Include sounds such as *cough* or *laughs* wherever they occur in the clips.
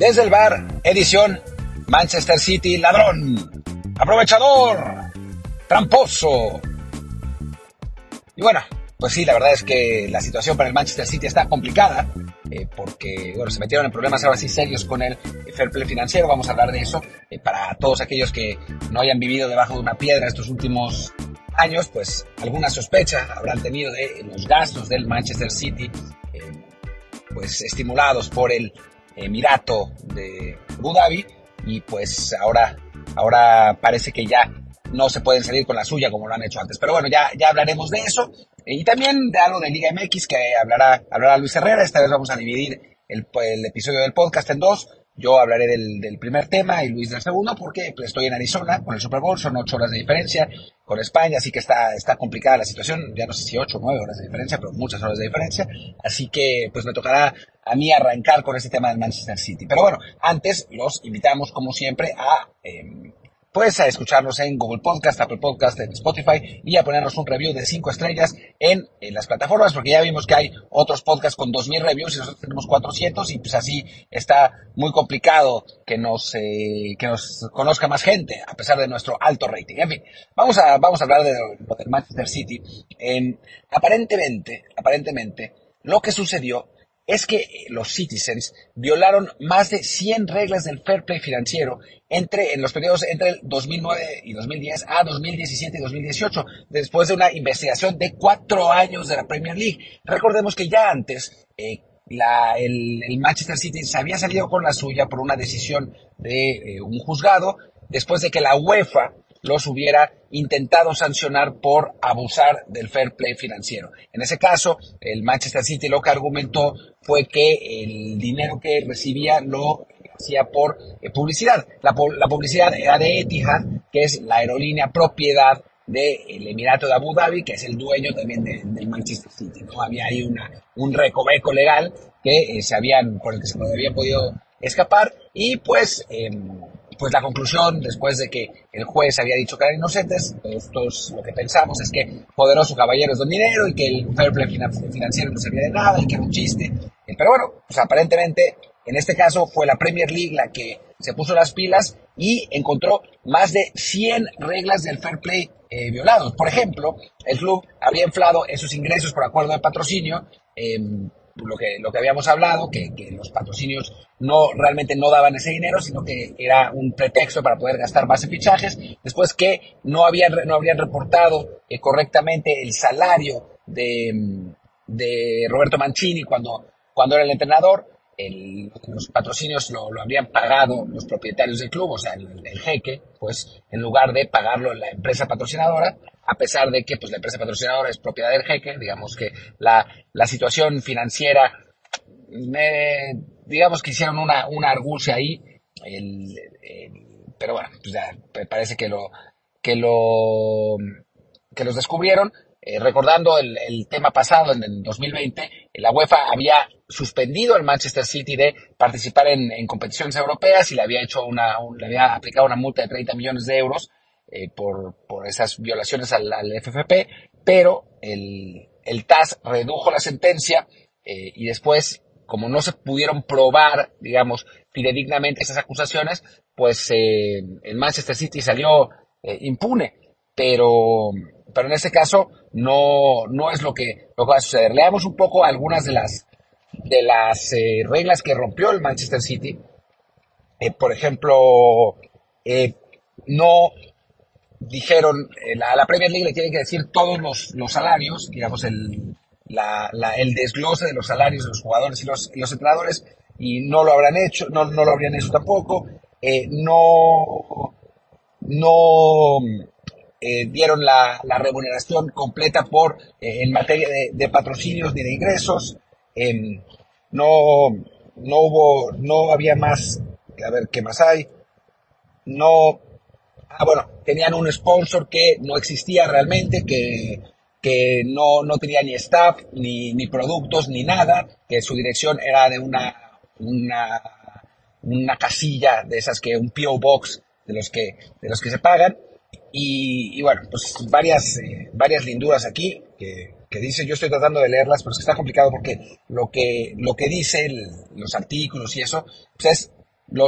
Desde el bar, edición Manchester City, ladrón, aprovechador, tramposo. Y bueno, pues sí, la verdad es que la situación para el Manchester City está complicada. Eh, porque bueno, se metieron en problemas ahora sí serios con el fair play financiero, vamos a hablar de eso, eh, para todos aquellos que no hayan vivido debajo de una piedra estos últimos años, pues alguna sospecha habrán tenido de los gastos del Manchester City, eh, pues estimulados por el Emirato de Abu Dhabi, y pues ahora, ahora parece que ya no se pueden salir con la suya como lo han hecho antes. Pero bueno, ya, ya hablaremos de eso. Y también de algo de Liga MX que hablará, hablará Luis Herrera. Esta vez vamos a dividir el, el episodio del podcast en dos. Yo hablaré del, del, primer tema y Luis del segundo porque pues, estoy en Arizona con el Super Bowl, son ocho horas de diferencia con España, así que está, está complicada la situación, ya no sé si ocho o nueve horas de diferencia, pero muchas horas de diferencia, así que pues me tocará a mí arrancar con este tema del Manchester City. Pero bueno, antes los invitamos como siempre a... Eh, Puedes escucharnos en Google Podcast, Apple Podcast, en Spotify y a ponernos un review de 5 estrellas en, las plataformas, porque ya vimos que hay otros podcasts con 2.000 reviews y nosotros tenemos 400 y pues así está muy complicado que nos, eh, que nos conozca más gente a pesar de nuestro alto rating. En fin, vamos a, vamos a hablar de Manchester City. aparentemente, aparentemente, lo que sucedió es que los Citizens violaron más de 100 reglas del fair play financiero entre, en los periodos entre el 2009 y 2010 a 2017 y 2018, después de una investigación de cuatro años de la Premier League. Recordemos que ya antes eh, el, Manchester City se había salido con la suya por una decisión de eh, un juzgado, después de que la UEFA los hubiera intentado sancionar por abusar del fair play financiero. En ese caso, el Manchester City lo que argumentó fue que el dinero que recibía lo hacía por eh, publicidad. La, publicidad era de Etihad, que es la aerolínea propiedad del Emirato de Abu Dhabi, que es el dueño también del Manchester City. ¿no? Había ahí una, un recoveco legal que eh, se habían, por el que se había podido escapar y pues em, pues la conclusión, después de que el juez había dicho que eran inocentes, todos lo que pensamos es que poderoso caballero es don dinero y que el fair play financiero no servía de nada y que era un chiste. Eh, pero bueno, pues aparentemente en este caso fue la Premier League la que se puso las pilas y encontró más de 100 reglas del fair play eh, violados. Por ejemplo, el club habría inflado esos ingresos por acuerdo de patrocinio. Eh, lo que, lo que habíamos hablado, que, los patrocinios no realmente no daban ese dinero, sino que era un pretexto para poder gastar más en fichajes. Después que no habían, no habrían reportado eh, correctamente el salario de, de Roberto Mancini cuando, cuando era el entrenador. Los patrocinios lo, lo, habrían pagado los propietarios del club, o sea, el, el, jeque, pues en lugar de pagarlo la empresa patrocinadora, a pesar de que pues, la empresa patrocinadora es propiedad del jeque, digamos que la, la situación financiera, digamos que hicieron una, una argucia ahí, pero bueno, pues ya parece que lo, que lo, que los descubrieron. Eh, recordando el, el, tema pasado, en el 2020, la UEFA había suspendido al Manchester City de participar en, competiciones europeas y le había hecho una, le había aplicado una multa de 30 millones de euros eh, por, por, esas violaciones al, FFP, pero el, el, TAS redujo la sentencia eh, y después, como no se pudieron probar, digamos, fidedignamente esas acusaciones, pues el Manchester City salió impune, pero, pero en este caso no, no es lo que, lo va a suceder. Leamos un poco algunas de las, de las reglas que rompió el Manchester City. por ejemplo, no dijeron, eh, la, Premier League le tiene que decir todos los, los salarios, digamos, el, la, el desglose de los salarios de los jugadores y los, entrenadores, y no lo habrán hecho, no, no lo habrían hecho tampoco, eh, no, no eh, dieron la, la, remuneración completa por, en materia de, de, patrocinios ni de ingresos, em, no, no hubo, no había más, a ver, ¿qué más hay? No, ah, bueno, tenían un sponsor que no existía realmente, que, que no, no tenía ni staff, ni, ni productos, ni nada, que su dirección era de una, una, una casilla de esas que, un PO Box de los que, de los que se pagan. Y, bueno, pues varias, eh, varias linduras aquí que, que dice, yo estoy tratando de leerlas, pero es que está complicado porque lo que, lo que dicen los artículos y eso, pues es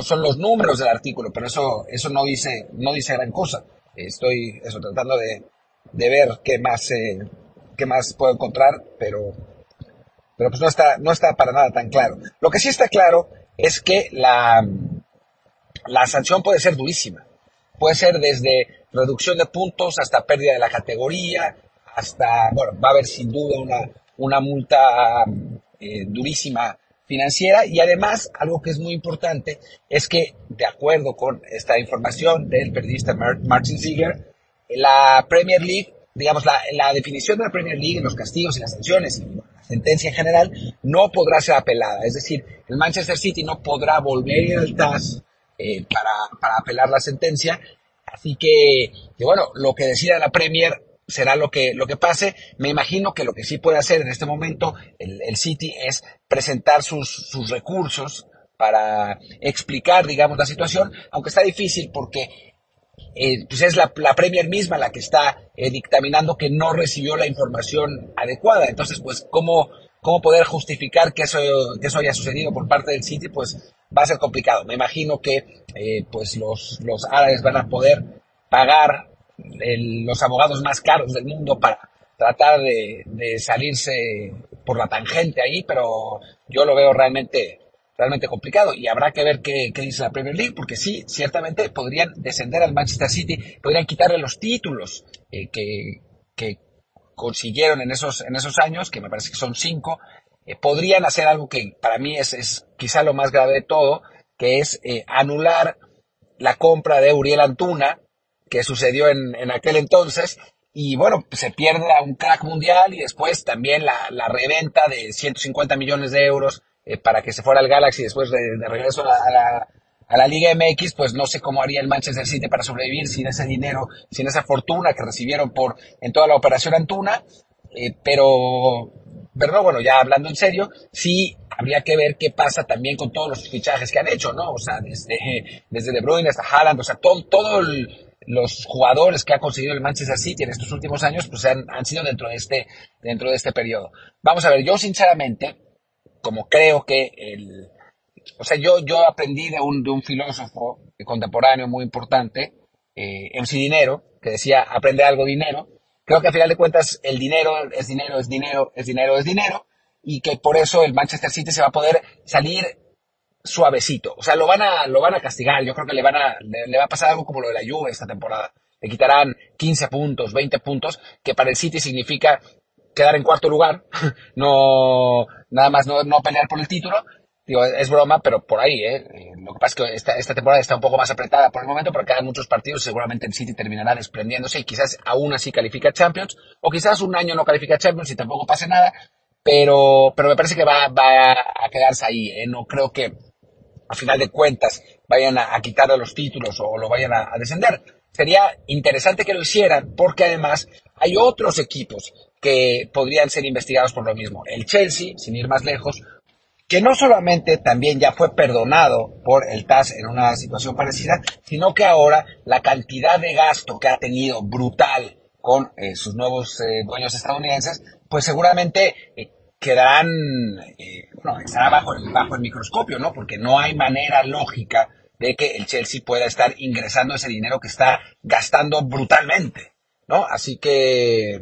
son los números del artículo, pero eso, eso no dice, no dice gran cosa. Estoy eso, tratando de, ver qué más, eh, qué más puedo encontrar, pero, pero pues no está, no está para nada tan claro. Lo que sí está claro es que la, la sanción puede ser durísima. Puede ser desde reducción de puntos hasta pérdida de la categoría, hasta, bueno, va a haber sin duda una, una multa eh, durísima financiera y además algo que es muy importante es que de acuerdo con esta información del periodista Martin Ziegler, la Premier League, digamos, la, la definición de la Premier League, los castigos y las sanciones y la sentencia en general no podrá ser apelada. Es decir, el Manchester City no podrá volver al TAS eh, para, para apelar la sentencia. Así que, que, bueno, lo que decida la Premier será lo que, lo que pase. Me imagino que lo que sí puede hacer en este momento el, City es presentar sus, sus, recursos para explicar, digamos, la situación, aunque está difícil porque eh, pues es la, la, Premier misma la que está eh, dictaminando que no recibió la información adecuada. Entonces, pues, ¿cómo, cómo poder justificar que eso, que eso haya sucedido por parte del City? Pues va a ser complicado. Me imagino que eh, pues los, los árabes van a poder pagar los abogados más caros del mundo para tratar de, salirse por la tangente ahí, pero yo lo veo realmente realmente complicado y habrá que ver qué, dice la Premier League, porque sí, ciertamente podrían descender al Manchester City, podrían quitarle los títulos eh, que, consiguieron en esos, en esos años, que me parece que son cinco, eh, podrían hacer algo que para mí es, es, quizá lo más grave de todo, que es eh, anular la compra de Uriel Antuna, que sucedió en, en aquel entonces. Y bueno, se pierde a un crack mundial y después también la, la reventa de 150 millones de euros eh, para que se fuera al Galaxy después de, regreso a la, Liga MX, pues no sé cómo haría el Manchester City para sobrevivir sin ese dinero, sin esa fortuna que recibieron por en toda la operación Antuna. Eh, pero, pero bueno, ya hablando en serio, sí habría que ver qué pasa también con todos los fichajes que han hecho, ¿no? O sea, desde, desde De Bruyne hasta Haaland, o sea, todo, todo el, los jugadores que ha conseguido el Manchester City en estos últimos años pues han, han, sido dentro de este dentro de este periodo. Vamos a ver, yo sinceramente, como creo que el o sea, yo, yo aprendí de un, de un filósofo contemporáneo muy importante, eh, MC Dinero, que decía, aprende algo dinero. Creo que al final de cuentas el dinero es dinero, es dinero, es dinero, es dinero, y que por eso el Manchester City se va a poder salir suavecito. O sea, lo van a, lo van a castigar. Yo creo que le van a, le, va a pasar algo como lo de la Juve esta temporada. Le quitarán 15 puntos, 20 puntos, que para el City significa quedar en cuarto lugar, *laughs* no, nada más no, no pelear por el título. Digo, es broma, pero por ahí, ¿eh? Lo que pasa es que esta, esta temporada está un poco más apretada por el momento, porque quedan muchos partidos, seguramente el City terminará desprendiéndose y quizás aún así califica Champions, o quizás un año no califica Champions y tampoco pase nada, pero, pero me parece que va, va a quedarse ahí, ¿eh? No creo que, a final de cuentas vayan a, quitarle los títulos o lo vayan a, descender. Sería interesante que lo hicieran porque además hay otros equipos que podrían ser investigados por lo mismo. El Chelsea, sin ir más lejos, que no solamente también ya fue perdonado por el TAS en una situación parecida, sino que ahora la cantidad de gasto que ha tenido brutal con eh, sus nuevos eh, dueños estadounidenses, pues seguramente eh, quedarán, eh, bueno, estará bajo el, bajo el microscopio, ¿no? Porque no hay manera lógica de que el Chelsea pueda estar ingresando ese dinero que está gastando brutalmente, ¿no? Así que,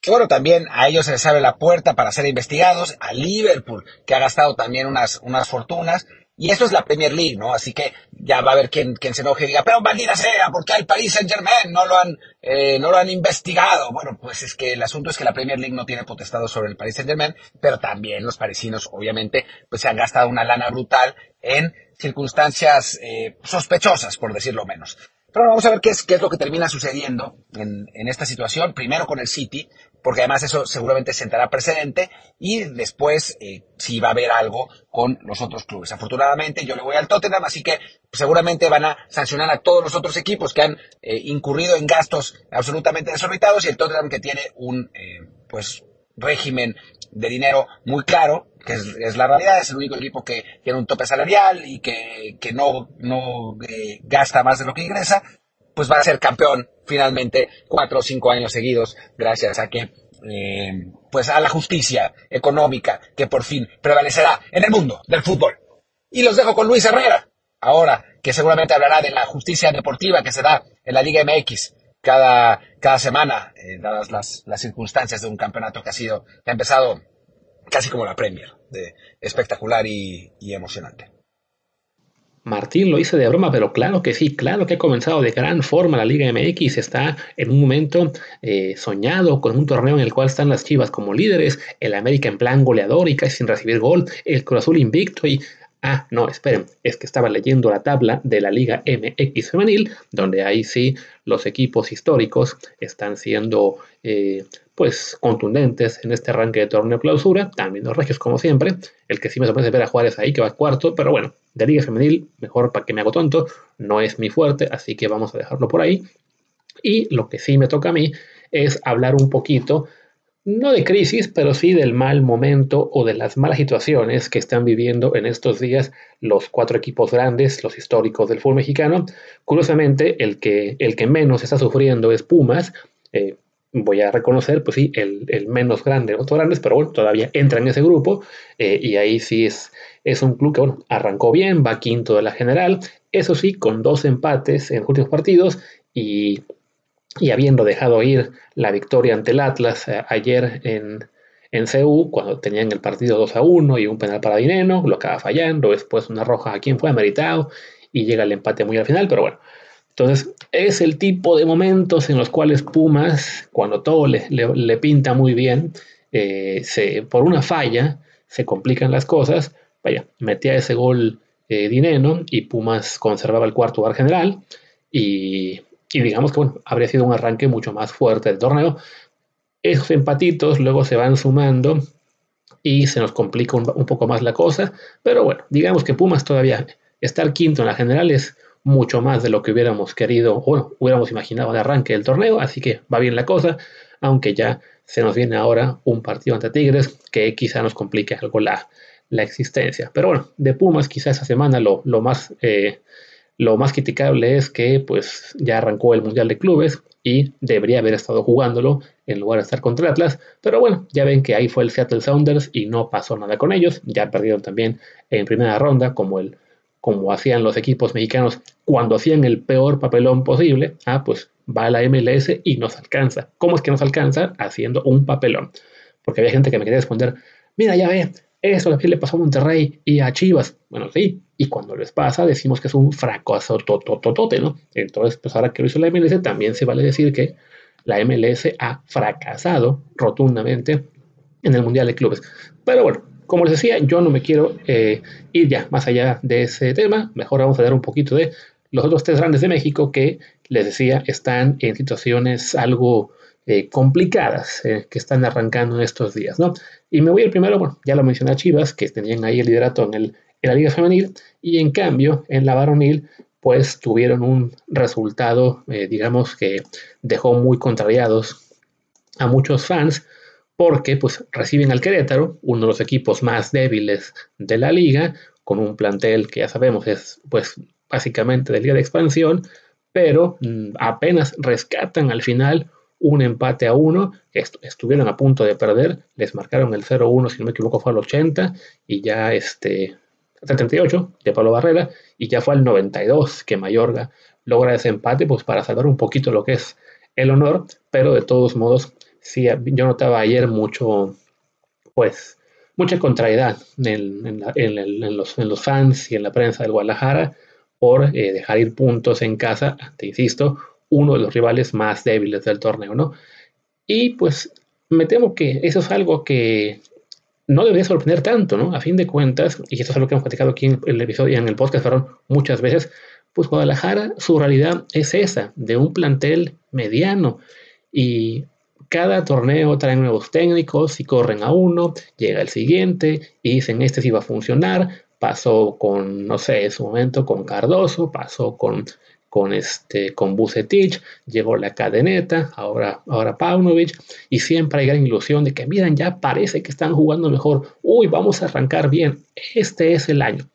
que bueno, también a ellos se les abre la puerta para ser investigados, a Liverpool, que ha gastado también unas, unas fortunas, y esto es la Premier League, ¿no? Así que ya va a haber quien, quien se enoje y diga, pero maldita sea, ¿por qué al Paris Saint Germain no lo han, eh, no lo han investigado? Bueno, pues es que el asunto es que la Premier League no tiene potestado sobre el Paris Saint Germain, pero también los parisinos, obviamente, pues se han gastado una lana brutal en circunstancias eh, sospechosas, por decirlo menos. Pero vamos a ver qué es, qué es lo que termina sucediendo en, en esta situación, primero con el City, porque además eso seguramente sentará precedente y después eh, si va a haber algo con los otros clubes. Afortunadamente yo le voy al Tottenham, así que seguramente van a sancionar a todos los otros equipos que han eh, incurrido en gastos absolutamente desorbitados y el Tottenham que tiene un eh, pues régimen de dinero muy claro, que es, la realidad, es el único equipo que tiene un tope salarial y que, que no, no gasta más de lo que ingresa, pues va a ser campeón finalmente cuatro o cinco años seguidos gracias a que eh, pues a la justicia económica que por fin prevalecerá en el mundo del fútbol. Y los dejo con Luis Herrera, ahora que seguramente hablará de la justicia deportiva que se da en la Liga MX cada, cada semana, eh, dadas las, las, circunstancias de un campeonato que ha sido, que ha empezado casi como la Premier, de espectacular y, emocionante. Martín lo hice de broma, pero claro que sí, claro que ha comenzado de gran forma la Liga MX, está en un momento eh, soñado con un torneo en el cual están las Chivas como líderes, el América en plan goleador y casi sin recibir gol, el Cruz Azul invicto y Ah, no, esperen, es que estaba leyendo la tabla de la Liga MX femenil, donde ahí sí los equipos históricos están siendo eh, pues contundentes en este arranque de torneo clausura, también los regios como siempre, el que sí me sorprende ver a Juárez ahí que va cuarto, pero bueno, de Liga femenil, mejor para que me hago tonto, no es mi fuerte, así que vamos a dejarlo por ahí. Y lo que sí me toca a mí es hablar un poquito no de crisis, pero sí del mal momento o de las malas situaciones que están viviendo en estos días los cuatro equipos grandes, los históricos del fútbol mexicano. Curiosamente, el que, el que menos está sufriendo es Pumas. Eh, voy a reconocer, pues sí, el, menos grande de los grandes, pero bueno, todavía entra en ese grupo eh, y ahí sí es, es un club que, bueno, arrancó bien, va quinto de la general, eso sí, con dos empates en los últimos partidos y y habiendo dejado ir la victoria ante el Atlas eh, ayer en, en CU, cuando tenían el partido 2 a 1 y un penal para Dineno, lo acaba fallando, después una roja a quien fue ameritado y llega el empate muy al final, pero bueno. Entonces, es el tipo de momentos en los cuales Pumas, cuando todo le, pinta muy bien, eh, se, por una falla, se complican las cosas. Vaya, metía ese gol eh, Dineno y Pumas conservaba el cuarto lugar general. Y y digamos que bueno, habría sido un arranque mucho más fuerte del torneo. Esos empatitos luego se van sumando y se nos complica un, poco más la cosa, pero bueno, digamos que Pumas todavía estar quinto en la general es mucho más de lo que hubiéramos querido o hubiéramos imaginado de arranque del torneo, así que va bien la cosa, aunque ya se nos viene ahora un partido ante Tigres que quizá nos complique algo la, la existencia. Pero bueno, de Pumas quizá esa semana lo, lo más eh, lo más criticable es que pues ya arrancó el Mundial de Clubes y debería haber estado jugándolo en lugar de estar contra Atlas, pero bueno, ya ven que ahí fue el Seattle Sounders y no pasó nada con ellos, ya perdieron también en primera ronda como el como hacían los equipos mexicanos cuando hacían el peor papelón posible, ah, pues va a la MLS y nos alcanza. ¿Cómo es que nos alcanza? Haciendo un papelón. Porque había gente que me quería responder, mira, ya ve, eso le pasó a Monterrey y a Chivas. Bueno, sí, y cuando les pasa decimos que es un fracaso totototote, ¿no? Entonces, pues ahora que lo hizo la MLS, también se vale decir que la MLS ha fracasado rotundamente en el Mundial de Clubes. Pero bueno, como les decía, yo no me quiero eh, ir ya más allá de ese tema. Mejor vamos a dar un poquito de los otros tres grandes de México que, les decía, están en situaciones algo eh, complicadas eh, que están arrancando en estos días, ¿no? Y me voy al primero, bueno, ya lo mencioné a Chivas, que tenían ahí el liderato en, el, en la Liga Femenil, y en cambio, en la varonil, pues tuvieron un resultado, eh, digamos, que dejó muy contrariados a muchos fans, porque pues reciben al Querétaro, uno de los equipos más débiles de la liga, con un plantel que ya sabemos es pues básicamente de liga de expansión, pero mm, apenas rescatan al final un empate a uno, estuvieron a punto de perder, les marcaron el 0-1, si no me equivoco fue al 80, y ya este, hasta el 38 de Pablo Barrera, y ya fue al 92 que Mayorga logra ese empate, pues para salvar un poquito lo que es el honor, pero de todos modos, sí, yo notaba ayer mucho, pues, mucha contrariedad en, los, en, los, fans y en la prensa del Guadalajara por eh, dejar ir puntos en casa, te insisto, uno de los rivales más débiles del torneo, ¿no? Y pues me temo que eso es algo que no debería sorprender tanto, ¿no? A fin de cuentas, y esto es algo que hemos platicado aquí en el episodio y en el podcast, perdón, muchas veces, pues Guadalajara, su realidad es esa, de un plantel mediano. Y cada torneo trae nuevos técnicos y corren a uno, llega el siguiente y dicen este sí va a funcionar. Pasó con, no sé, en su momento con Cardoso, pasó con con, este, con Bucetich, llegó la cadeneta, ahora, ahora Paunovic, y siempre hay gran ilusión de que, miren, ya parece que están jugando mejor, uy, vamos a arrancar bien, este es el año.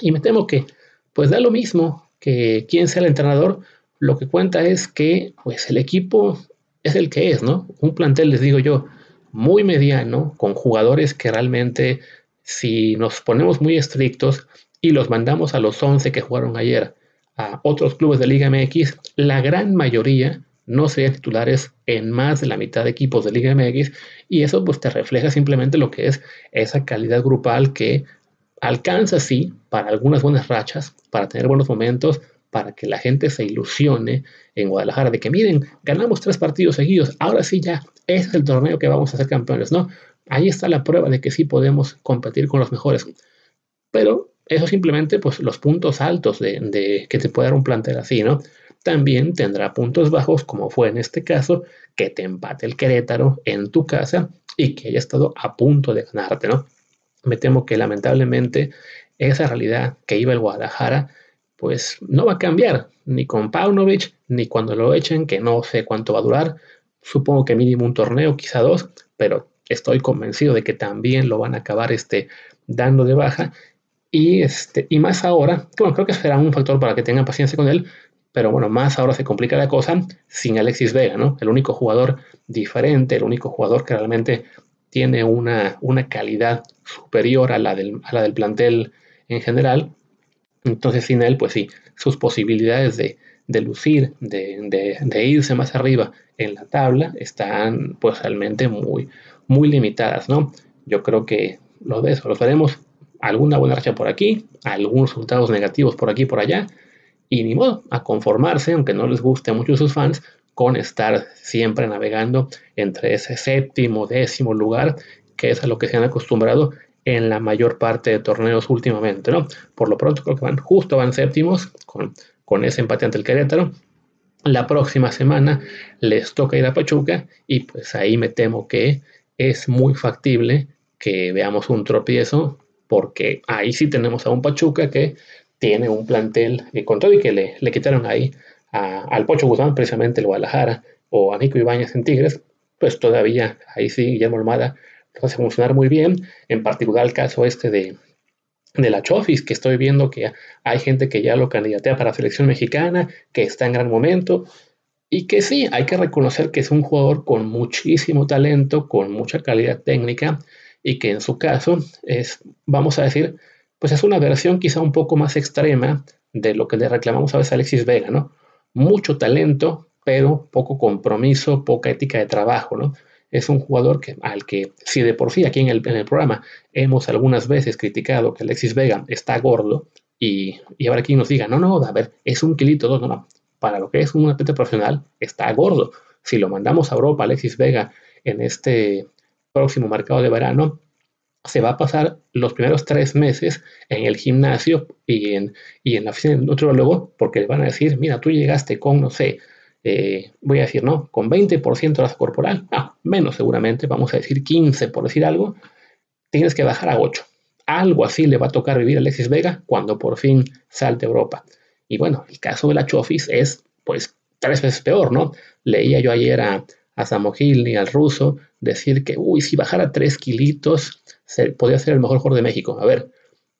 Y me temo que, pues da lo mismo que quien sea el entrenador, lo que cuenta es que, pues el equipo es el que es, ¿no? Un plantel, les digo yo, muy mediano, con jugadores que realmente si nos ponemos muy estrictos y los mandamos a los 11 que jugaron ayer a otros clubes de Liga MX, la gran mayoría no serían titulares en más de la mitad de equipos de Liga MX y eso pues te refleja simplemente lo que es esa calidad grupal que alcanza sí para algunas buenas rachas, para tener buenos momentos, para que la gente se ilusione en Guadalajara de que miren, ganamos tres partidos seguidos, ahora sí ya, ese es el torneo que vamos a ser campeones, ¿no? Ahí está la prueba de que sí podemos competir con los mejores. Pero eso simplemente, pues los puntos altos de, de que te puede dar un plantel así, ¿no? También tendrá puntos bajos, como fue en este caso, que te empate el Querétaro en tu casa y que haya estado a punto de ganarte, ¿no? Me temo que lamentablemente esa realidad que iba el Guadalajara pues no va a cambiar, ni con Paunovic, ni cuando lo echen, que no sé cuánto va a durar. Supongo que mínimo un torneo, quizá dos, pero estoy convencido de que también lo van a acabar este, dando de baja. Y, este, y más ahora, bueno, creo que será un factor para que tengan paciencia con él, pero bueno, más ahora se complica la cosa sin Alexis Vega, ¿no? El único jugador diferente, el único jugador que realmente tiene una, una calidad superior a la, del, a la del plantel en general, entonces sin él, pues sí, sus posibilidades de, lucir, de, irse más arriba en la tabla están pues realmente muy, muy limitadas, ¿no? Yo creo que lo de eso, los veremos alguna buena racha por aquí, algunos resultados negativos por aquí y por allá, y ni modo, a conformarse, aunque no les guste mucho a sus fans, con estar siempre navegando entre ese séptimo, décimo lugar, que es a lo que se han acostumbrado en la mayor parte de torneos últimamente, ¿no? Por lo pronto creo que van justo, van séptimos con, con ese empate ante el Querétaro. La próxima semana les toca ir a Pachuca y pues ahí me temo que es muy factible que veamos un tropiezo porque ahí sí tenemos a un Pachuca que tiene un plantel que con todo y que le, le quitaron ahí al Pocho Guzmán, precisamente el Guadalajara, o a Nico Ibáñez en Tigres, pues todavía ahí sí Guillermo Almada hace funcionar muy bien, en particular el caso este de, de la Chofis, que estoy viendo que hay gente que ya lo candidatea para la selección mexicana, que está en gran momento, y que sí, hay que reconocer que es un jugador con muchísimo talento, con mucha calidad técnica, y que en su caso es, vamos a decir, pues es una versión quizá un poco más extrema de lo que le reclamamos a veces a Alexis Vega, ¿no? Mucho talento, pero poco compromiso, poca ética de trabajo, ¿no? es un jugador que, al que, si de por sí aquí en el, en el programa hemos algunas veces criticado que Alexis Vega está gordo, y, y ahora aquí nos diga, no, no, a ver, es un kilito, no, no, para lo que es un atleta profesional, está gordo. Si lo mandamos a Europa, Alexis Vega, en este próximo mercado de verano, se va a pasar los primeros tres meses en el gimnasio y en, y en la oficina de nutriólogo, porque le van a decir, mira, tú llegaste con, no sé, eh, voy a decir, ¿no? Con 20% de grasa corporal, ah, menos seguramente, vamos a decir 15 por decir algo, tienes que bajar a 8. Algo así le va a tocar vivir a Alexis Vega cuando por fin salte a Europa. Y bueno, el caso de la Chofis es, pues, tres veces peor, ¿no? Leía yo ayer a, a Samohil y al ruso decir que, uy, si bajara 3 kilitos, se, podría ser el mejor jugador de México. A ver,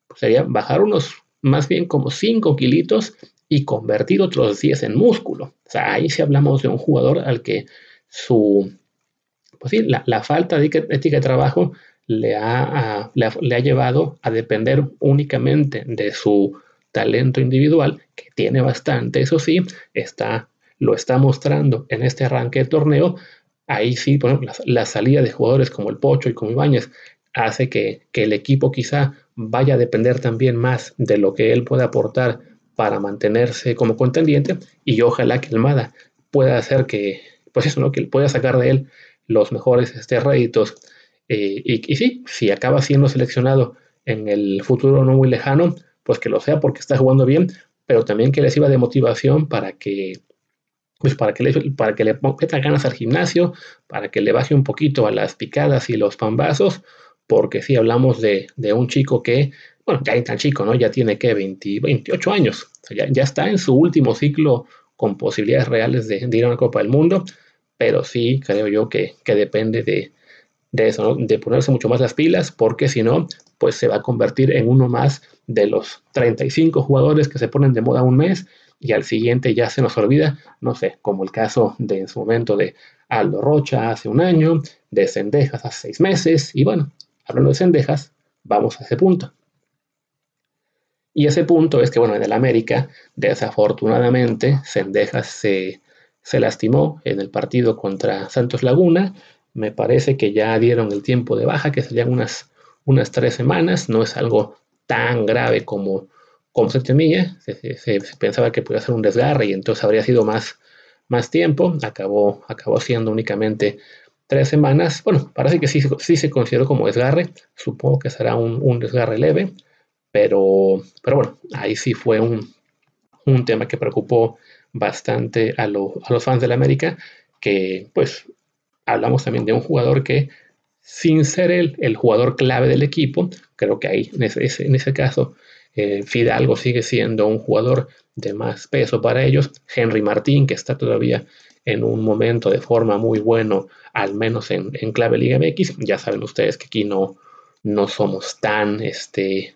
pues sería bajar unos, más bien como 5 kilitos y convertir otros 10 en músculo. O sea, ahí sí hablamos de un jugador al que su, pues sí, la, falta de ética de trabajo le ha, le, ha, llevado a depender únicamente de su talento individual, que tiene bastante, eso sí, está, lo está mostrando en este arranque de torneo. Ahí sí, por ejemplo, la, salida de jugadores como el Pocho y como Ibáñez hace que, que el equipo quizá vaya a depender también más de lo que él puede aportar para mantenerse como contendiente y ojalá que Almada pueda hacer que, pues eso, ¿no? Que pueda sacar de él los mejores este, réditos. Eh, y, y, sí, si acaba siendo seleccionado en el futuro no muy lejano, pues que lo sea porque está jugando bien, pero también que le sirva de motivación para que, pues para que le, para que le meta ganas al gimnasio, para que le baje un poquito a las picadas y los pambazos, porque si hablamos de, de un chico que bueno, ya es tan chico, ¿no? Ya tiene que 20, 28 años, ya, está en su último ciclo con posibilidades reales de, ir a una Copa del Mundo, pero sí creo yo que, depende de, eso, ¿no? de ponerse mucho más las pilas, porque si no, pues se va a convertir en uno más de los 35 jugadores que se ponen de moda un mes y al siguiente ya se nos olvida, no sé, como el caso de en su momento de Aldo Rocha hace un año, de Cendejas hace seis meses, y bueno, hablando de Cendejas, vamos a ese punto. Y ese punto es que, bueno, en el América, desafortunadamente, Sendejas se, se lastimó en el partido contra Santos Laguna. Me parece que ya dieron el tiempo de baja, que serían unas, unas tres semanas. No es algo tan grave como, como se temía. Se, pensaba que podía ser un desgarre y entonces habría sido más, más tiempo. Acabó, acabó siendo únicamente tres semanas. Bueno, parece que sí, sí se consideró como desgarre. Supongo que será un, un desgarre leve. Pero, pero bueno, ahí sí fue un, un tema que preocupó bastante a, a los fans del América, que pues hablamos también de un jugador que sin ser el, el jugador clave del equipo, creo que ahí en ese, en ese caso eh, Fidalgo sigue siendo un jugador de más peso para ellos. Henry Martín, que está todavía en un momento de forma muy bueno, al menos en, en clave Liga MX. Ya saben ustedes que aquí no, no somos tan este,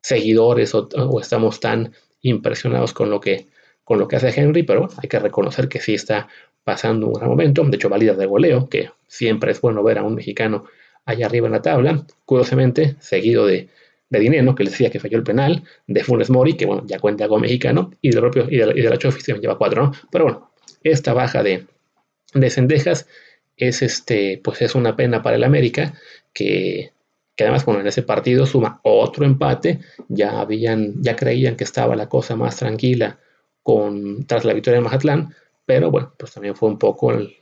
seguidores o, estamos tan impresionados con lo que con lo que hace Henry, pero hay que reconocer que sí está pasando un gran momento. De hecho, valida de goleo, que siempre es bueno ver a un mexicano allá arriba en la tabla. Curiosamente, seguido de, de Dinero, que le decía que falló el penal, de Funes Mori, que bueno, ya cuenta con mexicano, y del y de, y de la Chofi lleva cuatro, ¿no? Pero bueno, esta baja de, de Cendejas es este, pues es una pena para el América, que que además bueno, en ese partido suma otro empate, ya habían, ya creían que estaba la cosa más tranquila con, tras la victoria de Mazatlán, pero bueno, pues también fue un poco el,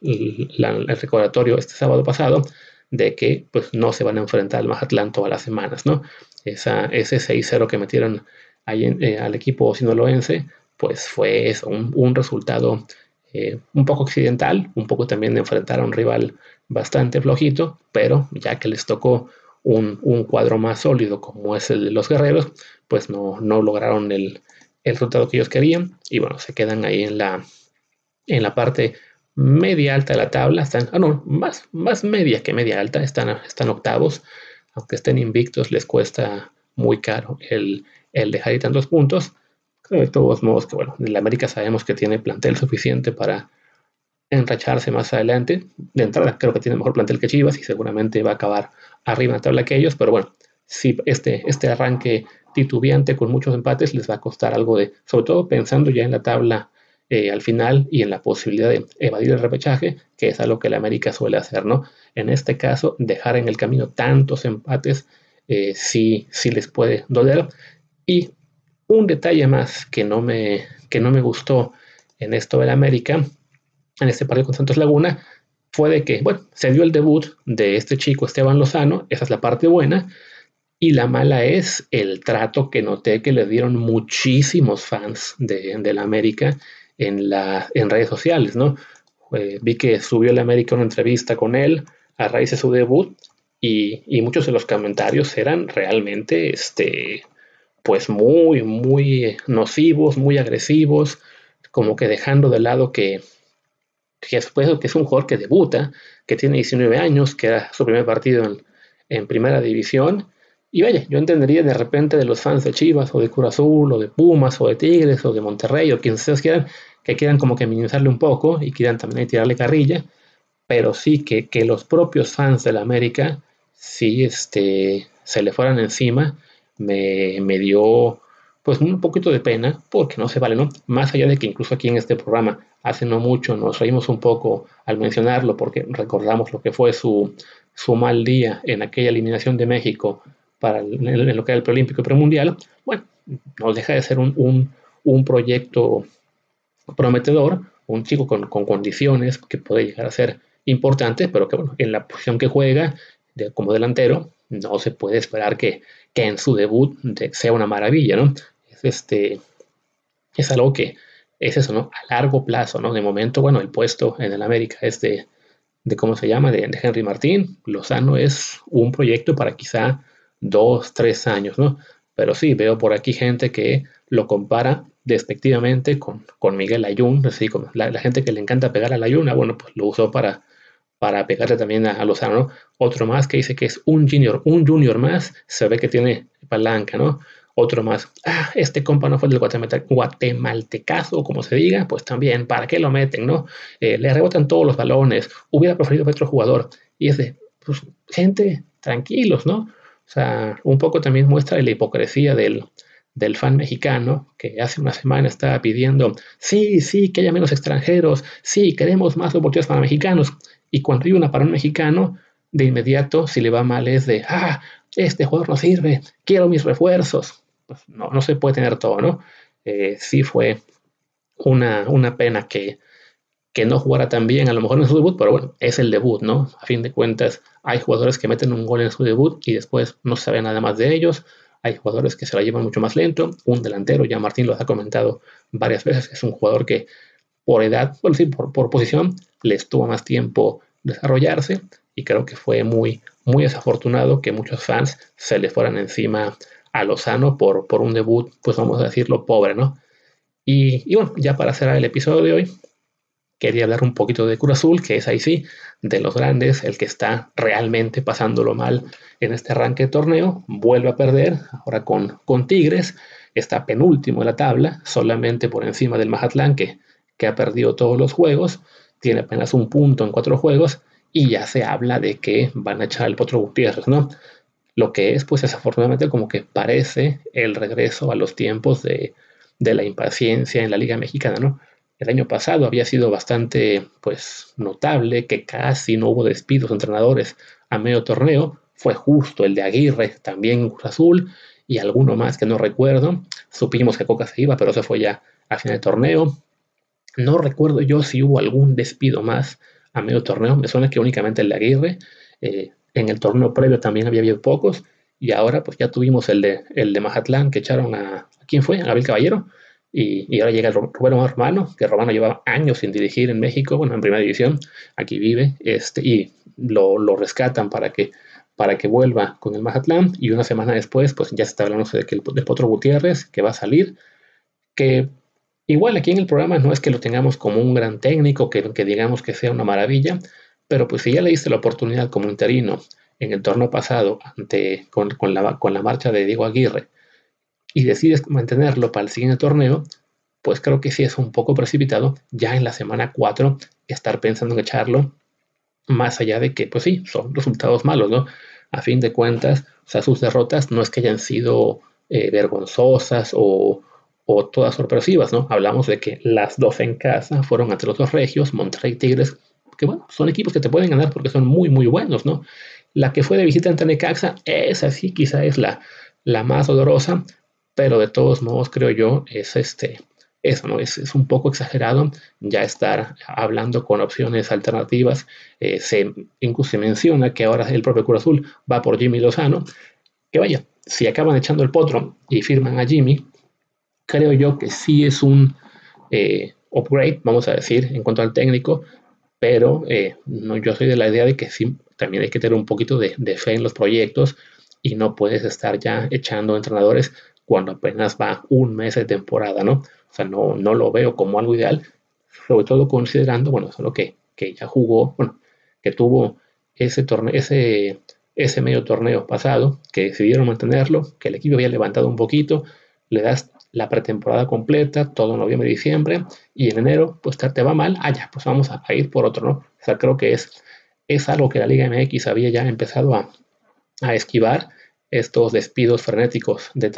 recordatorio este sábado pasado de que pues no se van a enfrentar al Mazatlán todas las semanas, ¿no? Esa, ese 6-0 que metieron ahí eh, al equipo sinaloense, pues fue eso, un, resultado eh, un poco accidental, un poco también de enfrentar a un rival bastante flojito, pero ya que les tocó un, cuadro más sólido como es el de los guerreros, pues no, no lograron el, resultado que ellos querían y bueno, se quedan ahí en la, en la parte media alta de la tabla, están, ah, no, más, más media que media alta, están, están octavos, aunque estén invictos les cuesta muy caro el, el dejar ahí tantos puntos. de todos modos que bueno, en la América sabemos que tiene plantel suficiente para enracharse más adelante. De entrada, creo que tiene mejor plantel que Chivas y seguramente va a acabar arriba en la tabla que ellos, pero bueno, si este, este arranque titubeante con muchos empates les va a costar algo de, sobre todo pensando ya en la tabla eh, al final y en la posibilidad de evadir el repechaje, que es algo que la América suele hacer, ¿no? En este caso, dejar en el camino tantos empates eh, sí, sí les puede doler. Y un detalle más que no me, que no me gustó en esto de la América en este partido con Santos Laguna fue de que, bueno, se dio el debut de este chico Esteban Lozano, esa es la parte buena, y la mala es el trato que noté que le dieron muchísimos fans de, la América en, la, en redes sociales, ¿no? Eh, vi que subió la América una entrevista con él a raíz de su debut y, y, muchos de los comentarios eran realmente, este, pues muy, muy nocivos, muy agresivos, como que dejando de lado que que es, que es un jugador que debuta, que tiene 19 años, que era su primer partido en, primera división. Y vaya, yo entendería de repente de los fans de Chivas o de Cruz Azul o de Pumas o de Tigres o de Monterrey o quien ustedes quieran, que quieran como que minimizarle un poco y quieran también tirarle carrilla, pero sí que, que los propios fans de la América sí este, se le fueran encima, me, me dio pues un poquito de pena, porque no se vale, ¿no? Más allá de que incluso aquí en este programa hace no mucho nos reímos un poco al mencionarlo, porque recordamos lo que fue su, su mal día en aquella eliminación de México para en lo que era el preolímpico y premundial, bueno, no deja de ser un, un, proyecto prometedor, un chico con, con, condiciones que puede llegar a ser importante, pero que bueno, en la posición que juega de, como delantero, no se puede esperar que, que en su debut sea una maravilla, ¿no? este, es algo que es eso, ¿no? A largo plazo, ¿no? De momento, bueno, el puesto en el América es de, de ¿cómo se llama? De, Henry Martín. Lozano es un proyecto para quizá dos, tres años, ¿no? Pero sí, veo por aquí gente que lo compara despectivamente con, con Miguel Ayun, así como la, gente que le encanta pegar a la Ayuna, bueno, pues lo usó para, para pegarle también a, Lozano. Otro más que dice que es un junior, un junior más, se ve que tiene palanca, ¿no? Otro más, ah, este compa no fue del guatemaltecazo, como se diga, pues también, ¿para qué lo meten, no? Eh, le rebotan todos los balones, hubiera preferido otro jugador. Y es de, pues, gente, tranquilos, ¿no? O sea, un poco también muestra la hipocresía del, del fan mexicano que hace una semana estaba pidiendo, sí, sí, que haya menos extranjeros, sí, queremos más oportunidades para mexicanos. Y cuando hay una para un mexicano, de inmediato, si le va mal, es de, ah, este jugador no sirve, quiero mis refuerzos. Pues no, no se puede tener todo, ¿no? Eh, sí fue una, una pena que, que no jugara tan bien, a lo mejor en su debut, pero bueno, es el debut, ¿no? A fin de cuentas, hay jugadores que meten un gol en su debut y después no se sabe nada más de ellos. Hay jugadores que se la llevan mucho más lento. Un delantero, ya Martín lo ha comentado varias veces, es un jugador que por edad, por decir, por, por posición, les tuvo más tiempo desarrollarse y creo que fue muy, muy desafortunado que muchos fans se le fueran encima a Lozano por, por un debut, pues vamos a decirlo, pobre, ¿no? Y, y, bueno, ya para cerrar el episodio de hoy, quería hablar un poquito de Cruz Azul, que es ahí sí, de los grandes, el que está realmente pasándolo mal en este arranque de torneo, vuelve a perder, ahora con, con Tigres, está penúltimo en la tabla, solamente por encima del Mazatlán, que, que ha perdido todos los juegos, tiene apenas un punto en cuatro juegos, y ya se habla de que van a echar al Potro Gutiérrez, ¿no? Lo que es, pues desafortunadamente, como que parece el regreso a los tiempos de, de la impaciencia en la Liga Mexicana, ¿no? El año pasado había sido bastante, pues, notable que casi no hubo despidos de entrenadores a medio torneo. Fue justo el de Aguirre, también Cruz Azul, y alguno más que no recuerdo. Supimos que Coca se iba, pero se fue ya a final de torneo. No recuerdo yo si hubo algún despido más a medio torneo. Me suena que únicamente el de Aguirre. Eh, en el torneo previo también había habido pocos. Y ahora pues ya tuvimos el de, el de Mazatlán que echaron a... ¿a ¿Quién fue? A Gabriel Caballero. Y, ahora llega Rubén Romano, que Romano llevaba años sin dirigir en México, bueno, en primera división, aquí vive, este, y lo, lo rescatan para que, para que vuelva con el Mazatlán. Y una semana después, pues ya se está hablando de que de Potro Gutiérrez, que va a salir, que Igual aquí en el programa no es que lo tengamos como un gran técnico, que, que digamos que sea una maravilla, pero pues si ya le diste la oportunidad como interino en el torneo pasado ante, con, con, la, con la marcha de Diego Aguirre y decides mantenerlo para el siguiente torneo, pues creo que sí es un poco precipitado ya en la semana 4 estar pensando en echarlo, más allá de que, pues sí, son resultados malos, ¿no? A fin de cuentas, o sea, sus derrotas no es que hayan sido eh, vergonzosas o, o todas sorpresivas, ¿no? Hablamos de que las dos en casa fueron ante los dos regios, Monterrey Tigres, que bueno, son equipos que te pueden ganar porque son muy, muy buenos, ¿no? La que fue de visita ante Necaxa, esa sí quizá es la, la más dolorosa, pero de todos modos creo yo es este, eso, ¿no? Es, es un poco exagerado ya estar hablando con opciones alternativas. Eh, se, incluso se menciona que ahora el propio Cruz Azul va por Jimmy Lozano, que vaya, si acaban echando el potro y firman a Jimmy, creo yo que sí es un eh, upgrade, vamos a decir, en cuanto al técnico, pero eh, no, yo soy de la idea de que sí, también hay que tener un poquito de, fe en los proyectos y no puedes estar ya echando entrenadores cuando apenas va un mes de temporada, ¿no? O sea, no, no lo veo como algo ideal, sobre todo considerando, bueno, solo que, que ya jugó, bueno, que tuvo ese torneo, ese, ese medio torneo pasado, que decidieron mantenerlo, que el equipo había levantado un poquito, le das la pretemporada completa, todo noviembre y diciembre, y en enero, pues te, va mal, ah, ya, pues vamos a, ir por otro, ¿no? O sea, creo que es, es algo que la Liga MX había ya empezado a, a esquivar, estos despidos frenéticos de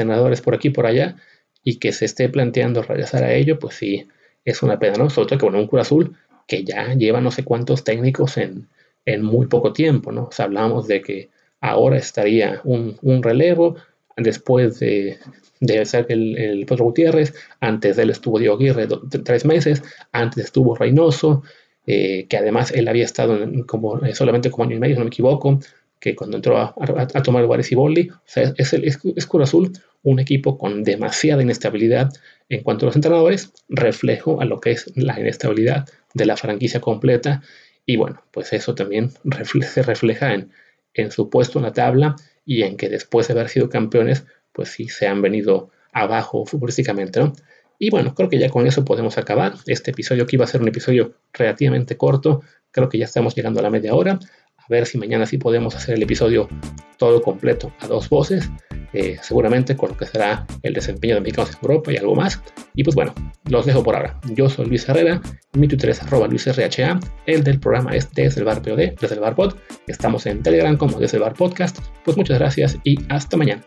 por aquí y por allá, y que se esté planteando regresar a ello, pues sí, es una pena, ¿no? Sobre todo que, bueno, un Cruz Azul que ya lleva no sé cuántos técnicos en, en muy poco tiempo, ¿no? Hablamos de que ahora estaría un, un relevo, después de, de ser el, el Pedro Gutiérrez, antes de él estuvo Diego Aguirre tres meses, antes estuvo Reynoso, eh, que además él había estado como, eh, solamente como año y medio, no me equivoco, que cuando entró a, tomar lugares y Bolli, o sea, es, el, es, Azul un equipo con demasiada inestabilidad en cuanto a los entrenadores, reflejo a lo que es la inestabilidad de la franquicia completa, y bueno, pues eso también se refleja en, en su puesto en la tabla y en que después de haber sido campeones, pues sí se han venido abajo futbolísticamente, ¿no? Y bueno, creo que ya con eso podemos acabar. Este episodio que iba a ser un episodio relativamente corto, creo que ya estamos llegando a la media hora. Ver si mañana sí podemos hacer el episodio todo completo a dos voces, eh, seguramente con lo que será el desempeño de mexicanos en Europa y algo más. Y pues bueno, los dejo por ahora. Yo soy Luis Herrera, mi Twitter es arroba LuisRHA, el del programa es el bar POD, desde el bar pod. Estamos en Telegram como desde bar podcast. Pues muchas gracias y hasta mañana.